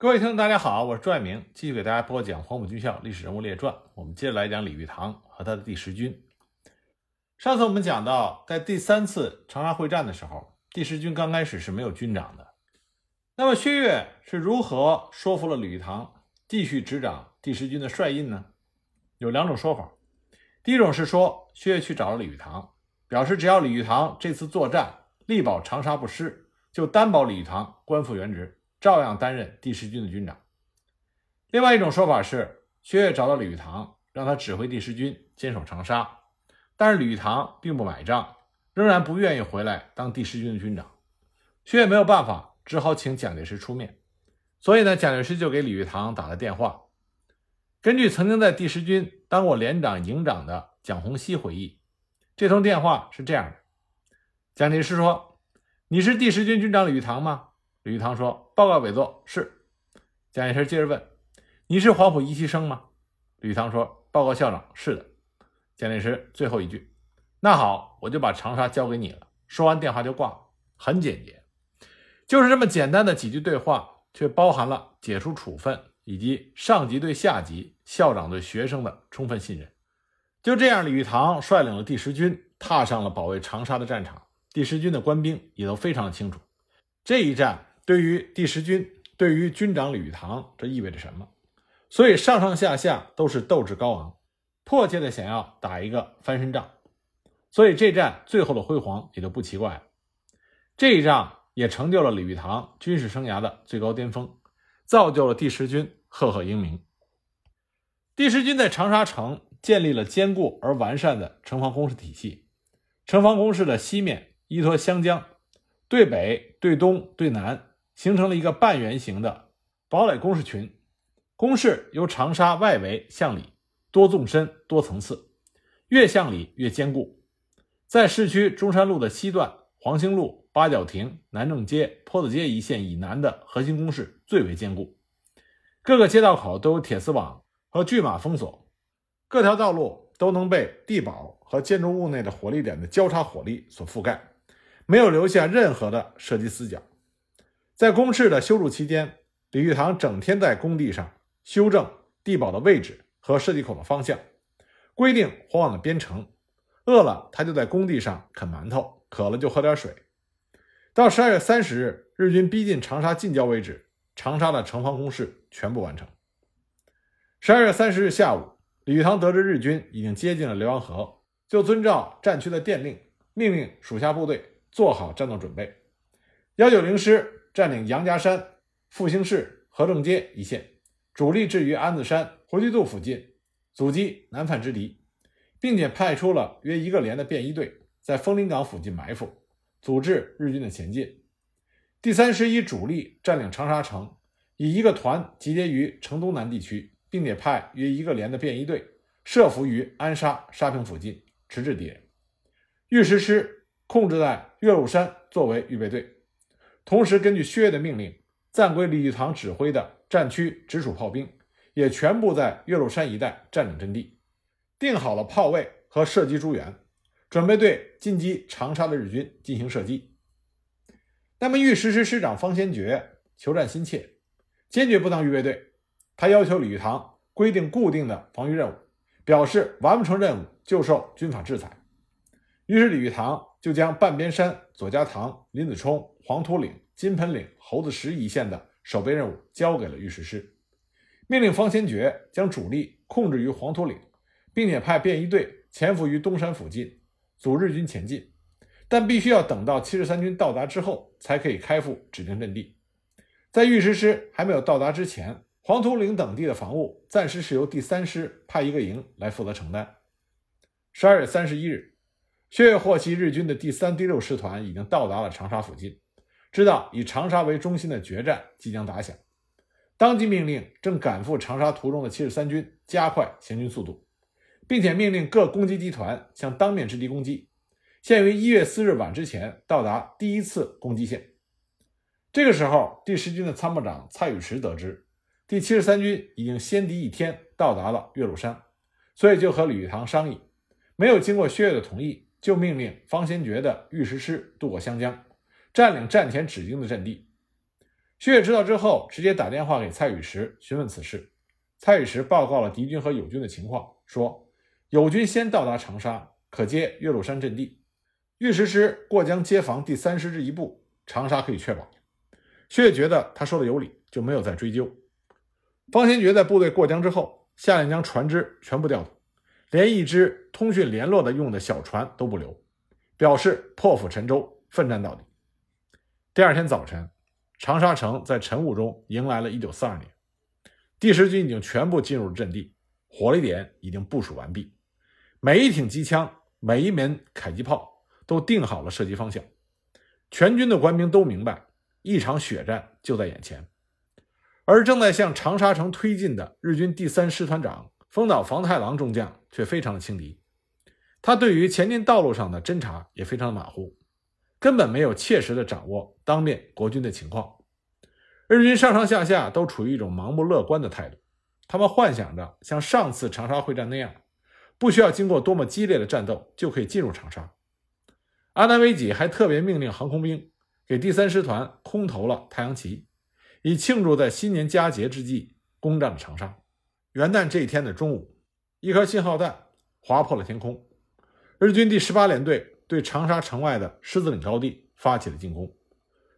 各位听众，大家好，我是朱爱明，继续给大家播讲《黄埔军校历史人物列传》。我们接着来讲李玉堂和他的第十军。上次我们讲到，在第三次长沙会战的时候，第十军刚开始是没有军长的。那么薛岳是如何说服了李玉堂继续执掌第十军的帅印呢？有两种说法。第一种是说，薛岳去找了李玉堂，表示只要李玉堂这次作战力保长沙不失，就担保李玉堂官复原职，照样担任第十军的军长。另外一种说法是，薛岳找到李玉堂，让他指挥第十军坚守长沙，但是李玉堂并不买账，仍然不愿意回来当第十军的军长。薛岳没有办法，只好请蒋介石出面。所以呢，蒋介石就给李玉堂打了电话。根据曾经在第十军当过连长、营长的蒋洪熙回忆，这通电话是这样的：蒋介石说：“你是第十军军长李玉堂吗？”李玉堂说：“报告委座，是。”蒋介石接着问：“你是黄埔一期生吗？”李玉堂说：“报告校长，是的。”蒋介石最后一句：“那好，我就把长沙交给你了。”说完电话就挂了，很简洁，就是这么简单的几句对话，却包含了解除处分。以及上级对下级、校长对学生的充分信任。就这样，李玉堂率领了第十军，踏上了保卫长沙的战场。第十军的官兵也都非常清楚，这一战对于第十军、对于军长李玉堂，这意味着什么。所以上上下下都是斗志高昂，迫切的想要打一个翻身仗。所以这战最后的辉煌也就不奇怪了。这一仗也成就了李玉堂军事生涯的最高巅峰，造就了第十军。赫赫英名。第十军在长沙城建立了坚固而完善的城防工事体系。城防工事的西面依托湘江，对北、对东、对南，形成了一个半圆形的堡垒工事群。工事由长沙外围向里，多纵深、多层次，越向里越坚固。在市区中山路的西段、黄兴路、八角亭、南正街、坡子街一线以南的核心工事最为坚固。各个街道口都有铁丝网和巨马封锁，各条道路都能被地堡和建筑物内的火力点的交叉火力所覆盖，没有留下任何的射击死角。在工事的修筑期间，李玉堂整天在工地上修正地堡的位置和射击口的方向，规定火网的编程。饿了，他就在工地上啃馒头；渴了，就喝点水。到十二月三十日，日军逼近长沙近郊为止。长沙的城防工事全部完成。十二月三十日下午，李玉堂得知日军已经接近了浏阳河，就遵照战区的电令，命令属下部队做好战斗准备。幺九零师占领杨家山、复兴市、和正街一线，主力置于安子山、回渠渡附近，阻击南犯之敌，并且派出了约一个连的便衣队在枫林港附近埋伏，阻滞日军的前进。第三师以主力占领长沙城，以一个团集结于城东南地区，并且派约一个连的便衣队设伏于安沙、沙坪附近，迟滞敌人。御十师控制在岳麓山作为预备队，同时根据薛岳的命令，暂归李玉堂指挥的战区直属炮兵也全部在岳麓山一带占领阵地，定好了炮位和射击诸元，准备对进击长沙的日军进行射击。那么，御十师师长方先觉求战心切，坚决不当预备队。他要求李玉堂规定固定的防御任务，表示完不成任务就受军法制裁。于是，李玉堂就将半边山、左家塘、林子冲、黄土岭、金盆岭、猴子石一线的守备任务交给了御十师，命令方先觉将主力控制于黄土岭，并且派便衣队潜伏于东山附近，阻日军前进。但必须要等到七十三军到达之后，才可以开赴指定阵地。在御师师还没有到达之前，黄土岭等地的防务暂时是由第三师派一个营来负责承担。十二月三十一日，薛岳获悉日军的第三、第六师团已经到达了长沙附近，知道以长沙为中心的决战即将打响，当即命令正赶赴长沙途中的七十三军加快行军速度，并且命令各攻击集团向当面之敌攻击。限于一月四日晚之前到达第一次攻击线。这个时候，第十军的参谋长蔡宇驰得知第七十三军已经先敌一天到达了岳麓山，所以就和李玉堂商议，没有经过薛岳的同意，就命令方先觉的御十师渡过湘江，占领战前指定的阵地。薛岳知道之后，直接打电话给蔡宇石询问此事。蔡宇石报告了敌军和友军的情况，说友军先到达长沙，可接岳麓山阵地。御石师过江接防第三师之一部，长沙可以确保。薛岳觉得他说的有理，就没有再追究。方先觉在部队过江之后，下令将船只全部调走，连一只通讯联络的用的小船都不留，表示破釜沉舟，奋战到底。第二天早晨。长沙城在晨雾中迎来了1942年，第十军已经全部进入阵地，火力点已经部署完毕，每一挺机枪、每一门迫击炮都定好了射击方向，全军的官兵都明白，一场血战就在眼前。而正在向长沙城推进的日军第三师团长丰岛房太郎中将却非常的轻敌，他对于前进道路上的侦察也非常的马虎。根本没有切实的掌握当面国军的情况，日军上上下下都处于一种盲目乐观的态度，他们幻想着像上次长沙会战那样，不需要经过多么激烈的战斗就可以进入长沙。阿南惟几还特别命令航空兵给第三师团空投了太阳旗，以庆祝在新年佳节之际攻占了长沙。元旦这一天的中午，一颗信号弹划破了天空，日军第十八联队。对长沙城外的狮子岭高地发起了进攻。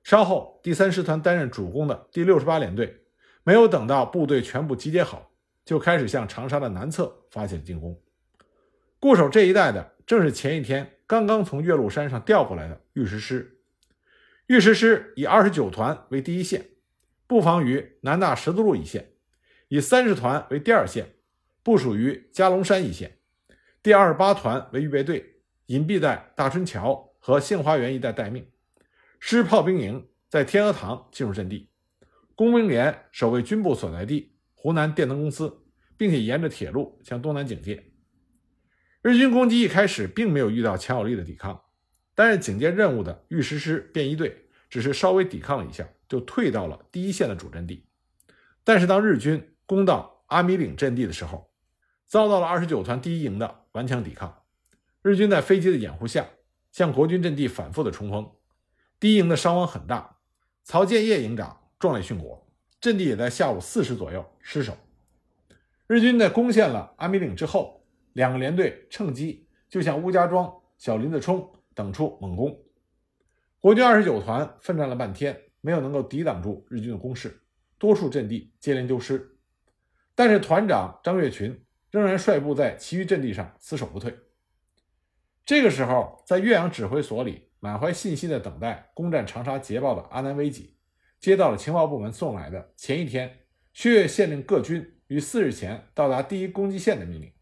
稍后，第三师团担任主攻的第六十八联队，没有等到部队全部集结好，就开始向长沙的南侧发起了进攻。固守这一带的，正是前一天刚刚从岳麓山上调过来的御石师。御石师以二十九团为第一线，布防于南大十字路一线；以三十团为第二线，部署于加龙山一线；第二十八团为预备队。隐蔽在大春桥和杏花园一带待命，师炮兵营在天鹅塘进入阵地，工兵连守卫军部所在地湖南电灯公司，并且沿着铁路向东南警戒。日军攻击一开始并没有遇到强有力的抵抗，担任警戒任务的御石师便衣队只是稍微抵抗了一下，就退到了第一线的主阵地。但是当日军攻到阿米岭阵地的时候，遭到了二十九团第一营的顽强抵抗。日军在飞机的掩护下，向国军阵地反复的冲锋，第一营的伤亡很大，曹建业营长壮烈殉国，阵地也在下午四时左右失守。日军在攻陷了阿米岭之后，两个连队趁机就向乌家庄、小林子冲等处猛攻。国军二十九团奋战了半天，没有能够抵挡住日军的攻势，多处阵地接连丢失。但是团长张跃群仍然率部在其余阵地上死守不退。这个时候，在岳阳指挥所里，满怀信心的等待攻占长沙捷报的阿南惟几，接到了情报部门送来的前一天薛岳县令各军于四日前到达第一攻击线的命令。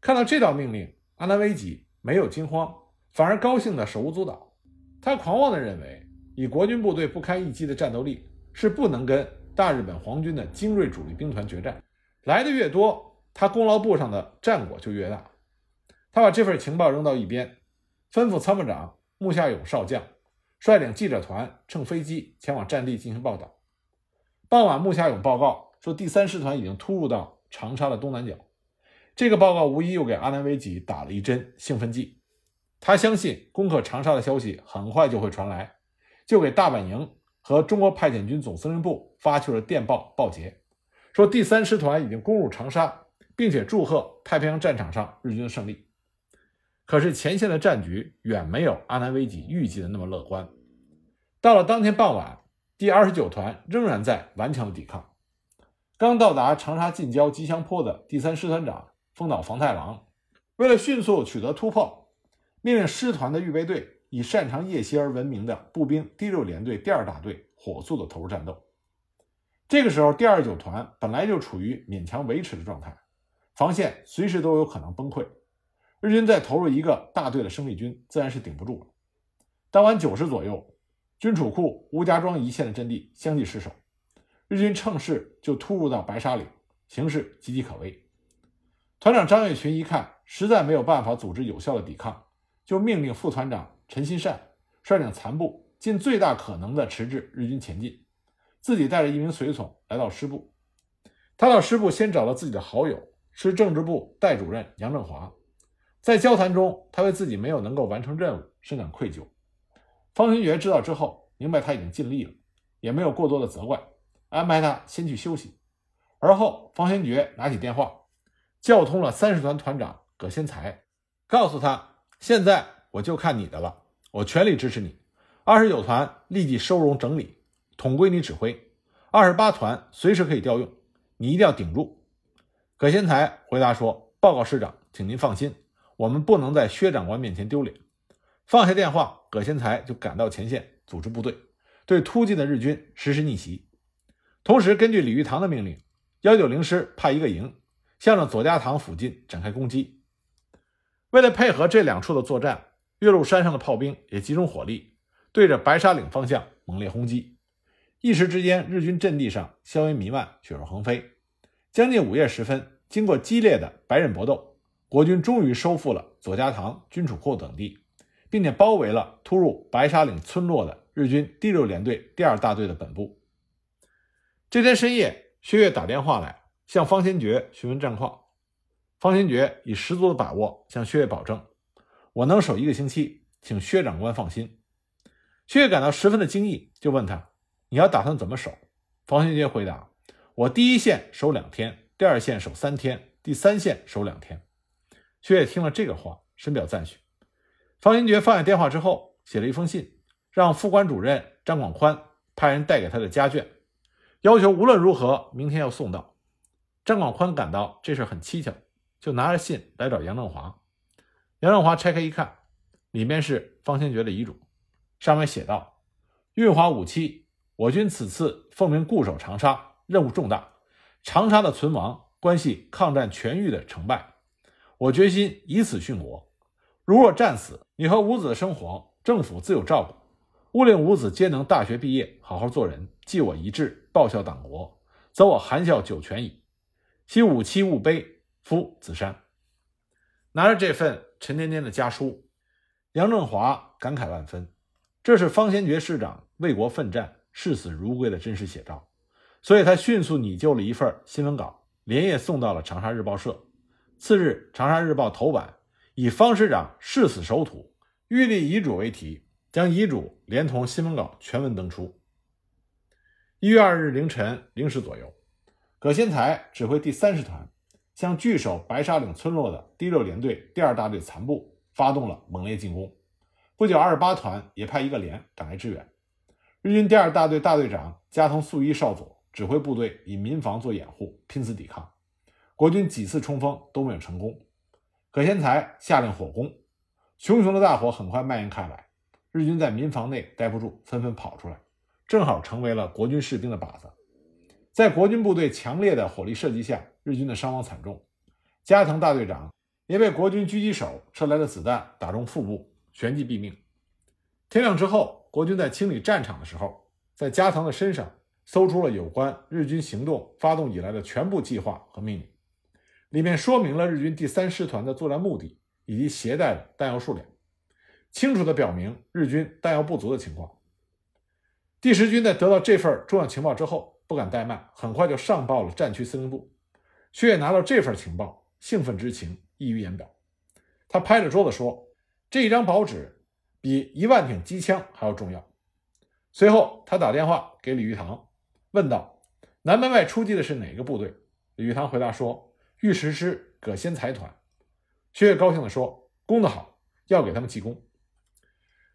看到这道命令，阿南惟几没有惊慌，反而高兴的手舞足蹈。他狂妄的认为，以国军部队不堪一击的战斗力，是不能跟大日本皇军的精锐主力兵团决战。来的越多，他功劳簿上的战果就越大。他把这份情报扔到一边，吩咐参谋长木下勇少将率领记者团乘飞机前往战地进行报道。傍晚，木下勇报告说，第三师团已经突入到长沙的东南角。这个报告无疑又给阿南惟几打了一针兴奋剂。他相信攻克长沙的消息很快就会传来，就给大本营和中国派遣军总司令部发去了电报报捷，说第三师团已经攻入长沙，并且祝贺太平洋战场上日军的胜利。可是前线的战局远没有阿南惟几预计的那么乐观。到了当天傍晚，第二十九团仍然在顽强的抵抗。刚到达长沙近郊吉祥坡的第三师团长丰岛房太郎，为了迅速取得突破，命令师团的预备队以擅长夜袭而闻名的步兵第六联队第二大队火速的投入战斗。这个时候，第二九团本来就处于勉强维持的状态，防线随时都有可能崩溃。日军再投入一个大队的生力军，自然是顶不住了。当晚九时左右，军储库吴家庄一线的阵地相继失守，日军乘势就突入到白沙岭，形势岌岌可危。团长张跃群一看，实在没有办法组织有效的抵抗，就命令副团长陈新善率领残部尽最大可能的迟滞日军前进，自己带着一名随从来到师部。他到师部先找到自己的好友，是政治部代主任杨振华。在交谈中，他为自己没有能够完成任务深感愧疚。方先觉知道之后，明白他已经尽力了，也没有过多的责怪，安排他先去休息。而后，方先觉拿起电话，叫通了三十团团长葛先才，告诉他：“现在我就看你的了，我全力支持你。二十九团立即收容整理，统归你指挥。二十八团随时可以调用，你一定要顶住。”葛先才回答说：“报告师长，请您放心，我们不能在薛长官面前丢脸。”放下电话，葛先才就赶到前线组织部队，对突进的日军实施逆袭。同时，根据李玉堂的命令。幺九零师派一个营向着左家塘附近展开攻击。为了配合这两处的作战，岳麓山上的炮兵也集中火力，对着白沙岭方向猛烈轰击。一时之间，日军阵地上硝烟弥漫，血肉横飞。将近午夜时分，经过激烈的白刃搏斗，国军终于收复了左家塘、军储库等地，并且包围了突入白沙岭村落的日军第六联队第二大队的本部。这天深夜。薛岳打电话来，向方先觉询问战况。方先觉以十足的把握向薛岳保证：“我能守一个星期，请薛长官放心。”薛岳感到十分的惊异，就问他：“你要打算怎么守？”方先觉回答：“我第一线守两天，第二线守三天，第三线守两天。”薛岳听了这个话，深表赞许。方先觉放下电话之后，写了一封信，让副官主任张广宽派人带给他的家眷。要求无论如何明天要送到。张广宽感到这事很蹊跷，就拿着信来找杨振华。杨振华拆开一看，里面是方先觉的遗嘱，上面写道：“运华五七，我军此次奉命固守长沙，任务重大。长沙的存亡关系抗战全域的成败，我决心以死殉国。如若战死，你和五子的生活，政府自有照顾。勿令五子皆能大学毕业，好好做人。继我遗志。”报效党国，则我含笑九泉矣。其五七勿悲，夫子山。拿着这份沉甸甸的家书，杨振华感慨万分。这是方先觉师长为国奋战、视死如归的真实写照，所以他迅速拟就了一份新闻稿，连夜送到了长沙日报社。次日，长沙日报头版以“方师长誓死守土，欲立遗嘱”为题，将遗嘱连同新闻稿全文登出。一月二日凌晨零时左右，葛先才指挥第三师团向据守白沙岭村落的第六联队第二大队残部发动了猛烈进攻。不久，二十八团也派一个连赶来支援。日军第二大队大队长加藤素一少佐指挥部队以民房做掩护，拼死抵抗。国军几次冲锋都没有成功。葛先才下令火攻，熊熊的大火很快蔓延开来。日军在民房内待不住，纷纷跑出来。正好成为了国军士兵的靶子，在国军部队强烈的火力射击下，日军的伤亡惨重。加藤大队长也被国军狙击手射来的子弹打中腹部，旋即毙命。天亮之后，国军在清理战场的时候，在加藤的身上搜出了有关日军行动发动以来的全部计划和命令，里面说明了日军第三师团的作战目的以及携带的弹药数量，清楚地表明日军弹药不足的情况。第十军在得到这份重要情报之后，不敢怠慢，很快就上报了战区司令部。薛岳拿到这份情报，兴奋之情溢于言表。他拍着桌子说：“这一张薄纸比一万挺机枪还要重要。”随后，他打电话给李玉堂，问道：“南门外出击的是哪个部队？”李玉堂回答说：“御十师葛先才团。”薛岳高兴地说：“攻得好，要给他们记功。”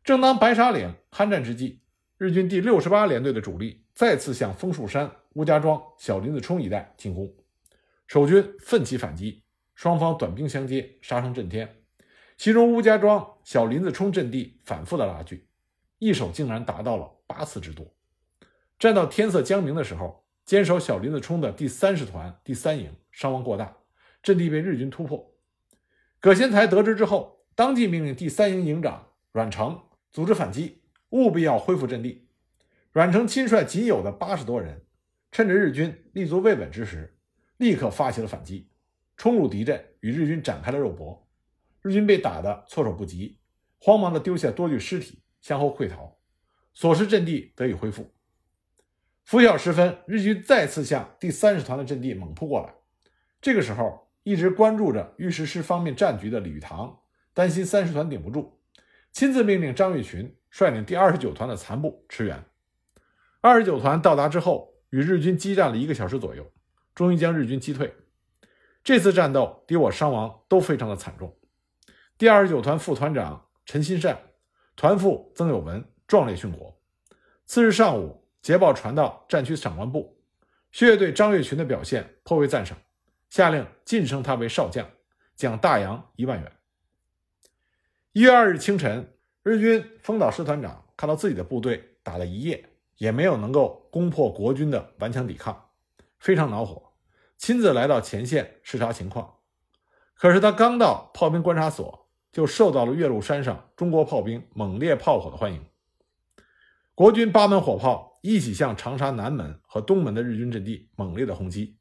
正当白沙岭酣战之际。日军第六十八联队的主力再次向枫树山、乌家庄、小林子冲一带进攻，守军奋起反击，双方短兵相接，杀声震天。其中乌家庄、小林子冲阵地反复的拉锯，一守竟然达到了八次之多。战到天色将明的时候，坚守小林子冲的第三十团第三营伤亡过大，阵地被日军突破。葛先才得知之后，当即命令第三营营长阮成组织反击。务必要恢复阵地。阮成亲率仅有的八十多人，趁着日军立足未稳之时，立刻发起了反击，冲入敌阵，与日军展开了肉搏。日军被打得措手不及，慌忙地丢下多具尸体，向后溃逃，所失阵地得以恢复。拂晓时分，日军再次向第三十团的阵地猛扑过来。这个时候，一直关注着御史师方面战局的李玉堂，担心三十团顶不住，亲自命令张玉群。率领第二十九团的残部驰援。二十九团到达之后，与日军激战了一个小时左右，终于将日军击退。这次战斗，敌我伤亡都非常的惨重。第二十九团副团长陈新善、团副曾有文壮烈殉国。次日上午，捷报传到战区长官部，薛岳对张跃群的表现颇为赞赏，下令晋升他为少将，奖大洋一万元。一月二日清晨，日军丰岛师团长看到自己的部队打了一夜，也没有能够攻破国军的顽强抵抗，非常恼火。亲自来到前线视察情况，可是他刚到炮兵观察所，就受到了岳麓山上中国炮兵猛烈炮火的欢迎。国军八门火炮一起向长沙南门和东门的日军阵地猛烈的轰击。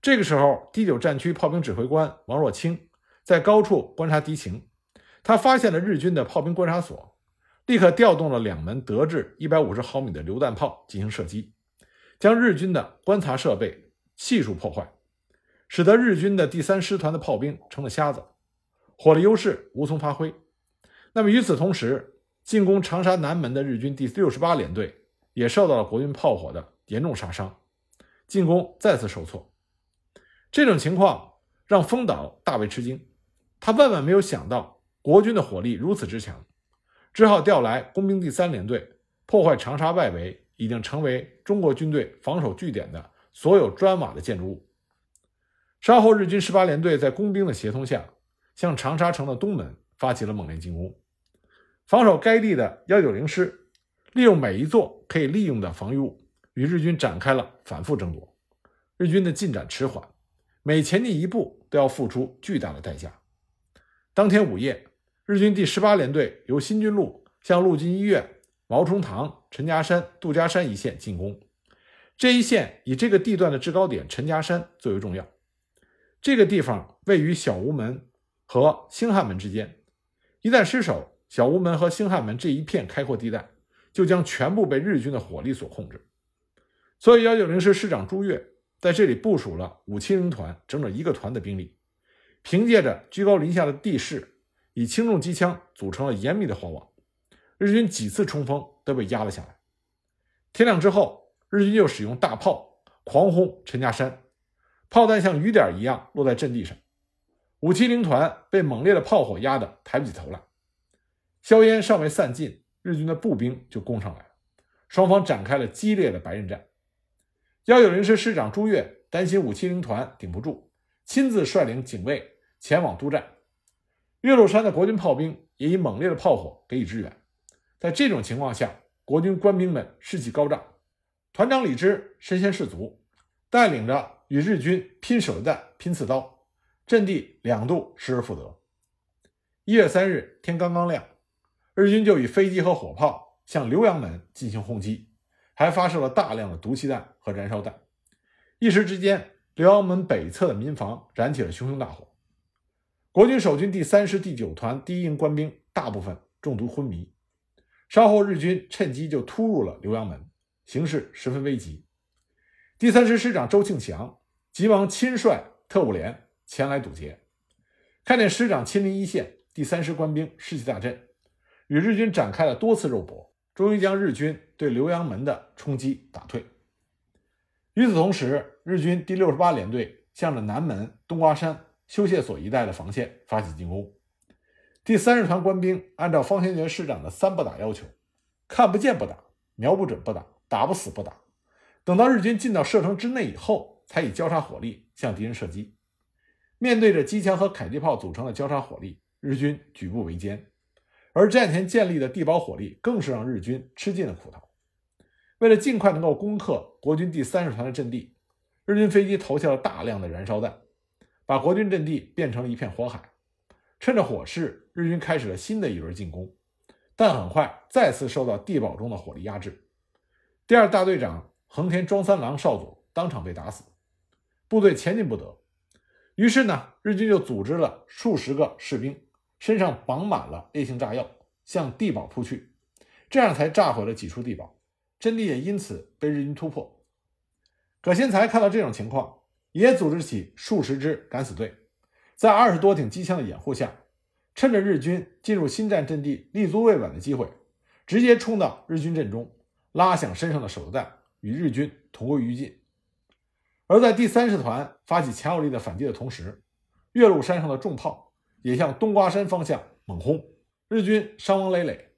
这个时候，第九战区炮兵指挥官王若清在高处观察敌情，他发现了日军的炮兵观察所，立刻调动了两门德制一百五十毫米的榴弹炮进行射击，将日军的观察设备。悉数破坏，使得日军的第三师团的炮兵成了瞎子，火力优势无从发挥。那么与此同时，进攻长沙南门的日军第六十八联队也受到了国军炮火的严重杀伤，进攻再次受挫。这种情况让丰岛大为吃惊，他万万没有想到国军的火力如此之强，只好调来工兵第三联队破坏长沙外围已经成为中国军队防守据点的。所有砖瓦的建筑物。稍后，日军十八联队在工兵的协同下，向长沙城的东门发起了猛烈进攻。防守该地的幺九零师，利用每一座可以利用的防御物，与日军展开了反复争夺。日军的进展迟缓，每前进一步都要付出巨大的代价。当天午夜，日军第十八联队由新军路向陆军医院、毛冲塘、陈家山、杜家山一线进攻。这一线以这个地段的制高点陈家山最为重要。这个地方位于小吴门和兴汉门之间，一旦失守，小吴门和兴汉门这一片开阔地带就将全部被日军的火力所控制。所以，幺九零师师长朱越在这里部署了五七零团整整一个团的兵力，凭借着居高临下的地势，以轻重机枪组成了严密的火网，日军几次冲锋都被压了下来。天亮之后。日军又使用大炮狂轰陈家山，炮弹像雨点一样落在阵地上。五七零团被猛烈的炮火压得抬不起头来。硝烟尚未散尽，日军的步兵就攻上来了，双方展开了激烈的白刃战。幺九零师师长朱越担心五七零团顶不住，亲自率领警卫前往督战。岳麓山的国军炮兵也以猛烈的炮火给予支援。在这种情况下，国军官兵们士气高涨。团长李之身先士卒，带领着与日军拼手榴弹、拼刺刀，阵地两度失而复得。一月三日天刚刚亮，日军就以飞机和火炮向浏阳门进行轰击，还发射了大量的毒气弹和燃烧弹。一时之间，浏阳门北侧的民房燃起了熊熊大火。国军守军第三师第九团第一营官兵大部分中毒昏迷。稍后，日军趁机就突入了浏阳门。形势十分危急，第三师师长周庆祥急忙亲率特务连前来堵截。看见师长亲临一线，第三师官兵士气大振，与日军展开了多次肉搏，终于将日军对浏阳门的冲击打退。与此同时，日军第六十八联队向着南门冬瓜山修械所一带的防线发起进攻。第三师团官兵按照方先觉师长的“三不打”要求，看不见不打，瞄不准不打。打不死不打，等到日军进到射程之内以后，才以交叉火力向敌人射击。面对着机枪和迫击炮组成的交叉火力，日军举步维艰。而战前建立的地堡火力更是让日军吃尽了苦头。为了尽快能够攻克国军第三十团的阵地，日军飞机投下了大量的燃烧弹，把国军阵地变成了一片火海。趁着火势，日军开始了新的一轮进攻，但很快再次受到地堡中的火力压制。第二大队长横田庄三郎少佐当场被打死，部队前进不得。于是呢，日军就组织了数十个士兵，身上绑满了烈性炸药，向地堡扑去，这样才炸毁了几处地堡，阵地也因此被日军突破。葛先才看到这种情况，也组织起数十支敢死队，在二十多挺机枪的掩护下，趁着日军进入新战阵地立足未稳的机会，直接冲到日军阵中。拉响身上的手榴弹，与日军同归于尽。而在第三师团发起强有力的反击的同时，岳麓山上的重炮也向冬瓜山方向猛轰，日军伤亡累累。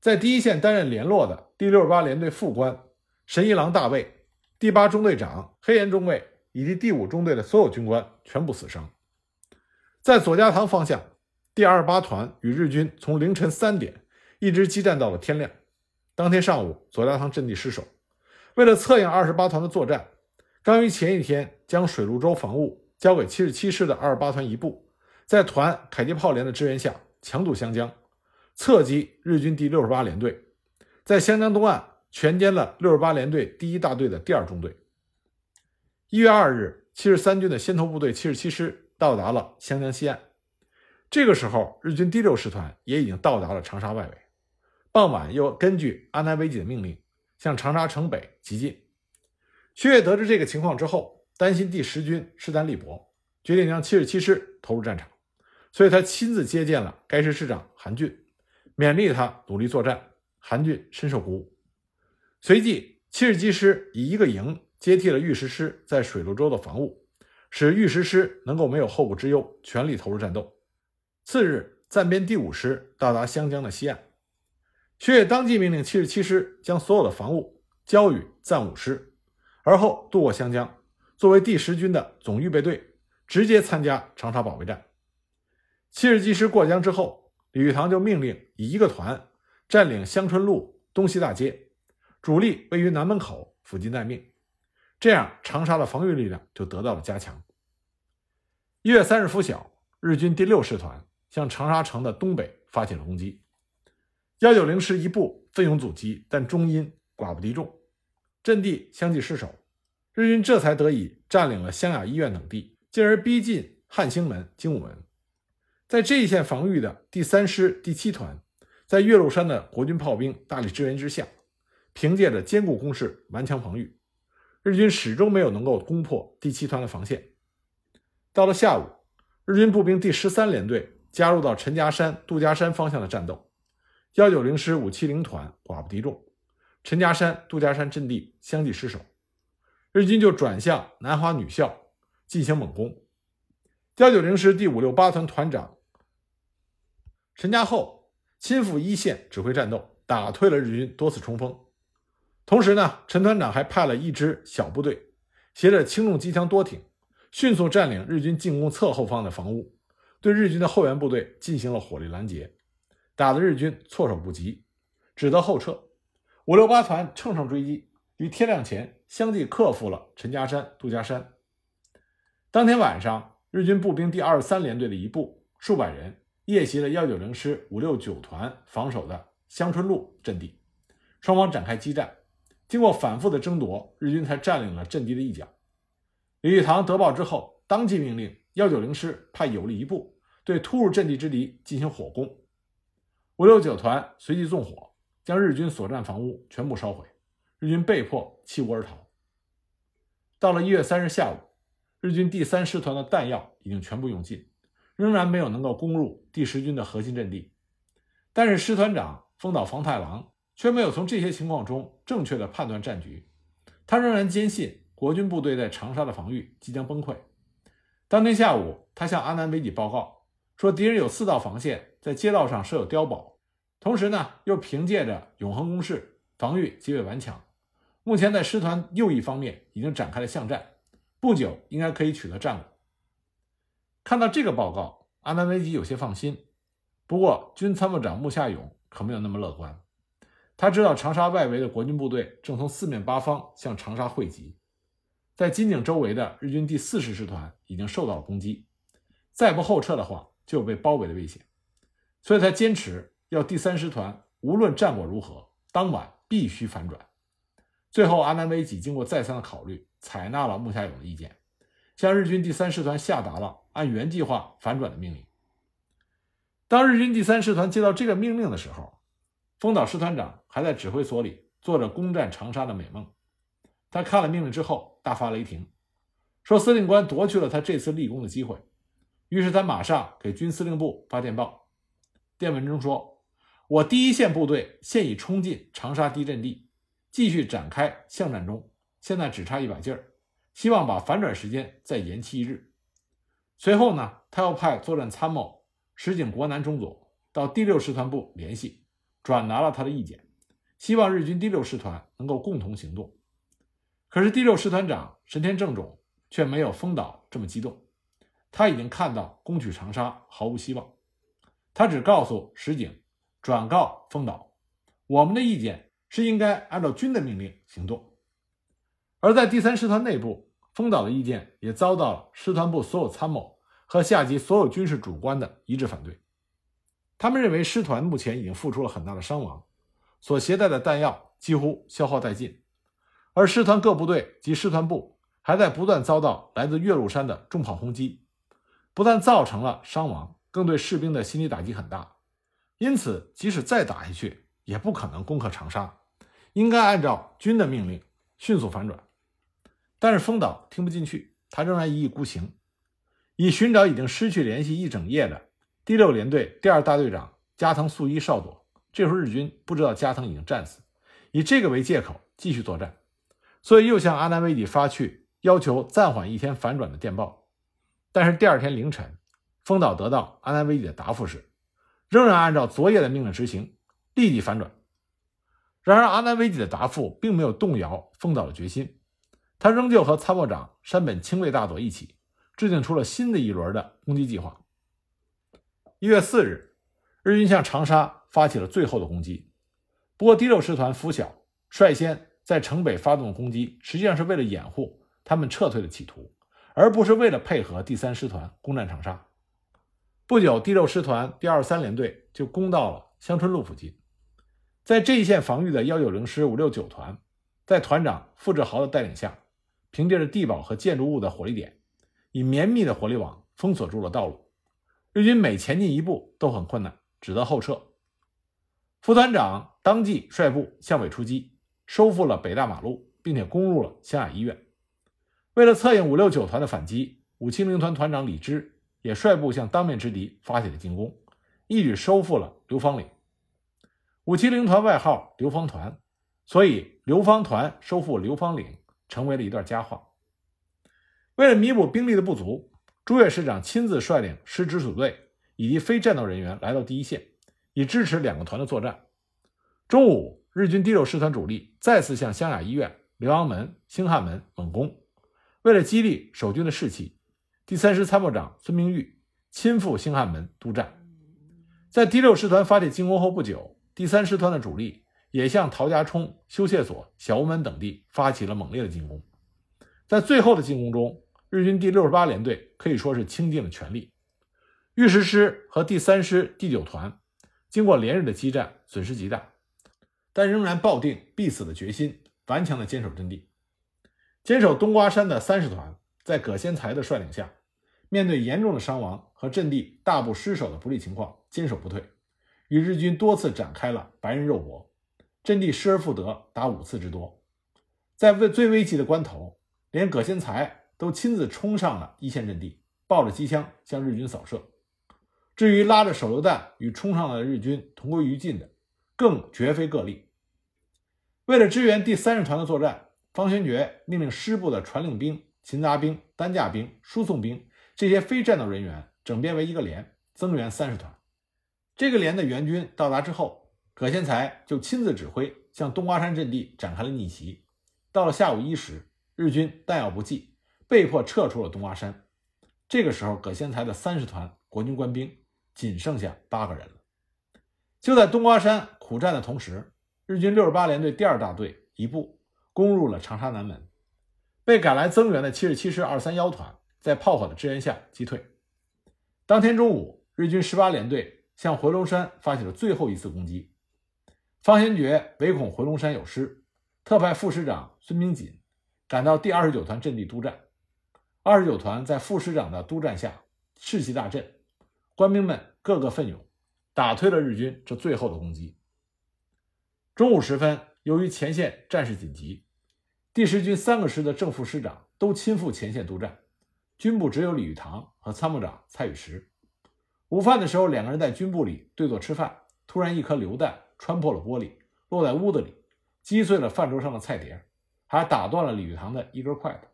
在第一线担任联络的第六十八联队副官神一郎大尉、第八中队长黑岩中尉以及第五中队的所有军官全部死伤。在左家塘方向，第二十八团与日军从凌晨三点一直激战到了天亮。当天上午，左家塘阵地失守。为了策应二十八团的作战，刚于前一天将水陆洲防务交给七十七师的二十八团一部，在团迫击炮连的支援下，强渡湘江，侧击日军第六十八联队，在湘江东岸全歼了六十八联队第一大队的第二中队。一月二日，七十三军的先头部队七十七师。到达了湘江西岸，这个时候，日军第六师团也已经到达了长沙外围。傍晚，又根据阿南惟几的命令，向长沙城北急进。薛岳得知这个情况之后，担心第十军势单力薄，决定将七十七师投入战场，所以他亲自接见了该师师长韩俊，勉励他努力作战。韩俊深受鼓舞。随即，七十七师以一个营接替了御十师在水陆洲的防务。使御十师能够没有后顾之忧，全力投入战斗。次日，暂编第五师到达湘江的西岸。薛岳当即命令七十七师将所有的防务交予暂五师，而后渡过湘江，作为第十军的总预备队，直接参加长沙保卫战。七十七师过江之后，李玉堂就命令以一个团占领香春路东西大街，主力位于南门口附近待命。这样，长沙的防御力量就得到了加强。一月三日拂晓，日军第六师团向长沙城的东北发起了攻击。幺九零师一部奋勇阻击，但终因寡不敌众，阵地相继失守。日军这才得以占领了湘雅医院等地，进而逼近汉兴门、精武门。在这一线防御的第三师第七团，在岳麓山的国军炮兵大力支援之下，凭借着坚固工事，顽强防御。日军始终没有能够攻破第七团的防线。到了下午，日军步兵第十三联队加入到陈家山、杜家山方向的战斗，幺九零师五七零团寡不敌众，陈家山、杜家山阵地相继失守，日军就转向南华女校进行猛攻。幺九零师第五六八团团长陈家厚亲赴一线指挥战斗，打退了日军多次冲锋。同时呢，陈团长还派了一支小部队，携着轻重机枪多挺，迅速占领日军进攻侧后方的房屋，对日军的后援部队进行了火力拦截，打得日军措手不及，只得后撤。五六八团乘胜追击，于天亮前相继克服了陈家山、杜家山。当天晚上，日军步兵第二十三联队的一部数百人夜袭了幺九零师五六九团防守的香春路阵地，双方展开激战。经过反复的争夺，日军才占领了阵地的一角。李玉堂得报之后，当即命令幺九零师派有力一部对突入阵地之敌进行火攻。五六九团随即纵火，将日军所占房屋全部烧毁，日军被迫弃屋而逃。到了一月三日下午，日军第三师团的弹药已经全部用尽，仍然没有能够攻入第十军的核心阵地。但是师团长丰岛房太郎。却没有从这些情况中正确的判断战局，他仍然坚信国军部队在长沙的防御即将崩溃。当天下午，他向阿南惟几报告说，敌人有四道防线，在街道上设有碉堡，同时呢，又凭借着永恒攻势，防御极为顽强。目前在师团右翼方面已经展开了巷战，不久应该可以取得战果。看到这个报告，阿南惟几有些放心，不过军参谋长穆夏勇可没有那么乐观。他知道长沙外围的国军部队正从四面八方向长沙汇集，在金井周围的日军第四十师团已经受到了攻击，再不后撤的话就有被包围的危险，所以他坚持要第三师团无论战果如何，当晚必须反转。最后，阿南惟几经过再三的考虑，采纳了穆夏勇的意见，向日军第三师团下达了按原计划反转的命令。当日军第三师团接到这个命令的时候，丰岛师团长还在指挥所里做着攻占长沙的美梦。他看了命令之后大发雷霆，说司令官夺去了他这次立功的机会。于是他马上给军司令部发电报，电文中说：“我第一线部队现已冲进长沙敌阵地，继续展开巷战中，现在只差一把劲儿，希望把反转时间再延期一日。随后呢，他又派作战参谋石井国南中佐到第六师团部联系，转达了他的意见，希望日军第六师团能够共同行动。可是第六师团长神田正种却没有丰岛这么激动，他已经看到攻取长沙毫无希望，他只告诉石井，转告丰岛，我们的意见是应该按照军的命令行动。而在第三师团内部，丰岛的意见也遭到了师团部所有参谋和下级所有军事主官的一致反对。他们认为师团目前已经付出了很大的伤亡，所携带的弹药几乎消耗殆尽，而师团各部队及师团部还在不断遭到来自岳麓山的重炮轰击，不但造成了伤亡，更对士兵的心理打击很大。因此，即使再打下去，也不可能攻克长沙，应该按照军的命令迅速反转。但是丰岛听不进去，他仍然一意孤行，以寻找已经失去联系一整夜的第六联队第二大队长加藤素一少佐。这时候日军不知道加藤已经战死，以这个为借口继续作战，所以又向阿南惟几发去要求暂缓一天反转的电报。但是第二天凌晨，丰岛得到阿南惟几的答复是，仍然按照昨夜的命令执行，立即反转。然而阿南惟几的答复并没有动摇丰岛的决心。他仍旧和参谋长山本清卫大佐一起制定出了新的一轮的攻击计划。一月四日，日军向长沙发起了最后的攻击。不过，第六师团拂晓率先在城北发动攻击，实际上是为了掩护他们撤退的企图，而不是为了配合第三师团攻占长沙。不久，第六师团第二三联队就攻到了香椿路附近，在这一线防御的幺九零师五六九团，在团长傅志豪的带领下。凭借着地堡和建筑物的火力点，以绵密的火力网封锁住了道路。日军每前进一步都很困难，只得后撤。副团长当即率部向北出击，收复了北大马路，并且攻入了湘雅医院。为了策应五六九团的反击，五七零团团长李芝也率部向当面之敌发起了进攻，一举收复了刘芳岭。五七零团外号刘芳团，所以刘芳团收复刘芳岭。成为了一段佳话。为了弥补兵力的不足，朱越师长亲自率领师直属队以及非战斗人员来到第一线，以支持两个团的作战。中午，日军第六师团主力再次向湘雅医院、浏阳门、兴汉门猛攻。为了激励守军的士气，第三师参谋长孙明玉亲赴兴汉门督战。在第六师团发起进攻后不久，第三师团的主力。也向陶家冲、修械所、小屋门等地发起了猛烈的进攻。在最后的进攻中，日军第六十八联队可以说是倾尽了全力。御十师和第三师第九团经过连日的激战，损失极大，但仍然抱定必死的决心，顽强地坚守阵地。坚守冬瓜山的三十团，在葛先才的率领下，面对严重的伤亡和阵地大部失守的不利情况，坚守不退，与日军多次展开了白刃肉搏。阵地失而复得达五次之多，在危最危急的关头，连葛先才都亲自冲上了一线阵地，抱着机枪向日军扫射。至于拉着手榴弹与冲上来的日军同归于尽的，更绝非个例。为了支援第三十团的作战，方先觉命令师部的传令兵、勤杂兵、担架兵、输送兵这些非战斗人员整编为一个连，增援三十团。这个连的援军到达之后。葛先才就亲自指挥向冬瓜山阵地展开了逆袭。到了下午一时，日军弹药不济，被迫撤出了冬瓜山。这个时候，葛先才的三十团国军官兵仅剩下八个人了。就在冬瓜山苦战的同时，日军六十八联队第二大队一部攻入了长沙南门，被赶来增援的七十七师二三幺团在炮火的支援下击退。当天中午，日军十八联队向回龙山发起了最后一次攻击。方先觉唯恐回龙山有失，特派副师长孙明锦赶到第二十九团阵地督战。二十九团在副师长的督战下士气大振，官兵们个个奋勇，打退了日军这最后的攻击。中午时分，由于前线战事紧急，第十军三个师的正副师长都亲赴前线督战，军部只有李玉堂和参谋长蔡宇石。午饭的时候，两个人在军部里对坐吃饭，突然一颗榴弹。穿破了玻璃，落在屋子里，击碎了饭桌上的菜碟，还打断了李玉堂的一根筷子。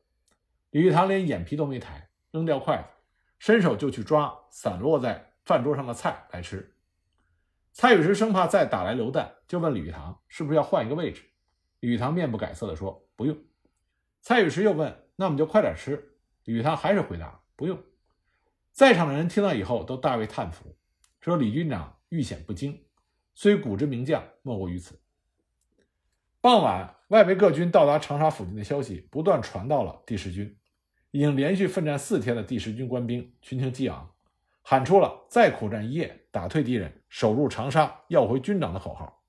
李玉堂连眼皮都没抬，扔掉筷子，伸手就去抓散落在饭桌上的菜来吃。蔡宇石生怕再打来流弹，就问李玉堂是不是要换一个位置。李玉堂面不改色地说：“不用。”蔡宇石又问：“那我们就快点吃。”李玉堂还是回答：“不用。”在场的人听到以后都大为叹服，说：“李军长遇险不惊，虽古之名将，莫过于此。”傍晚，外围各军到达长沙附近的消息不断传到了第十军，已经连续奋战四天的第十军官兵群情激昂，喊出了“再苦战一夜，打退敌人，守住长沙，要回军长”的口号。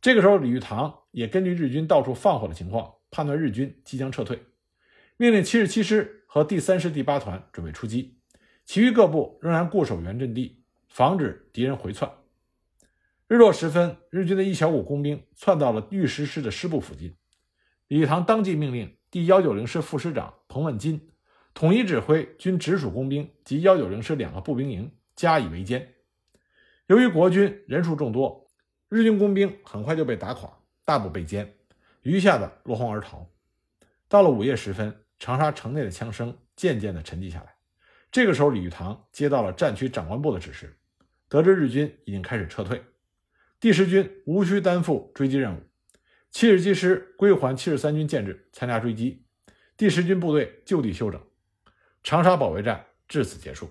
这个时候，李玉堂也根据日军到处放火的情况，判断日军即将撤退，命令七十七师和第三师第八团准备出击，其余各部仍然固守原阵地，防止敌人回窜。日落时分，日军的一小股工兵窜到了御师师的师部附近。李玉堂当即命令第幺九零师副师长彭万金统一指挥军直属工兵及幺九零师两个步兵营加以围歼。由于国军人数众多，日军工兵很快就被打垮，大部被歼，余下的落荒而逃。到了午夜时分，长沙城内的枪声渐渐地沉寂下来。这个时候，李玉堂接到了战区长官部的指示，得知日军已经开始撤退。第十军无需担负追击任务，七十七师归还七十三军建制，参加追击。第十军部队就地休整，长沙保卫战至此结束。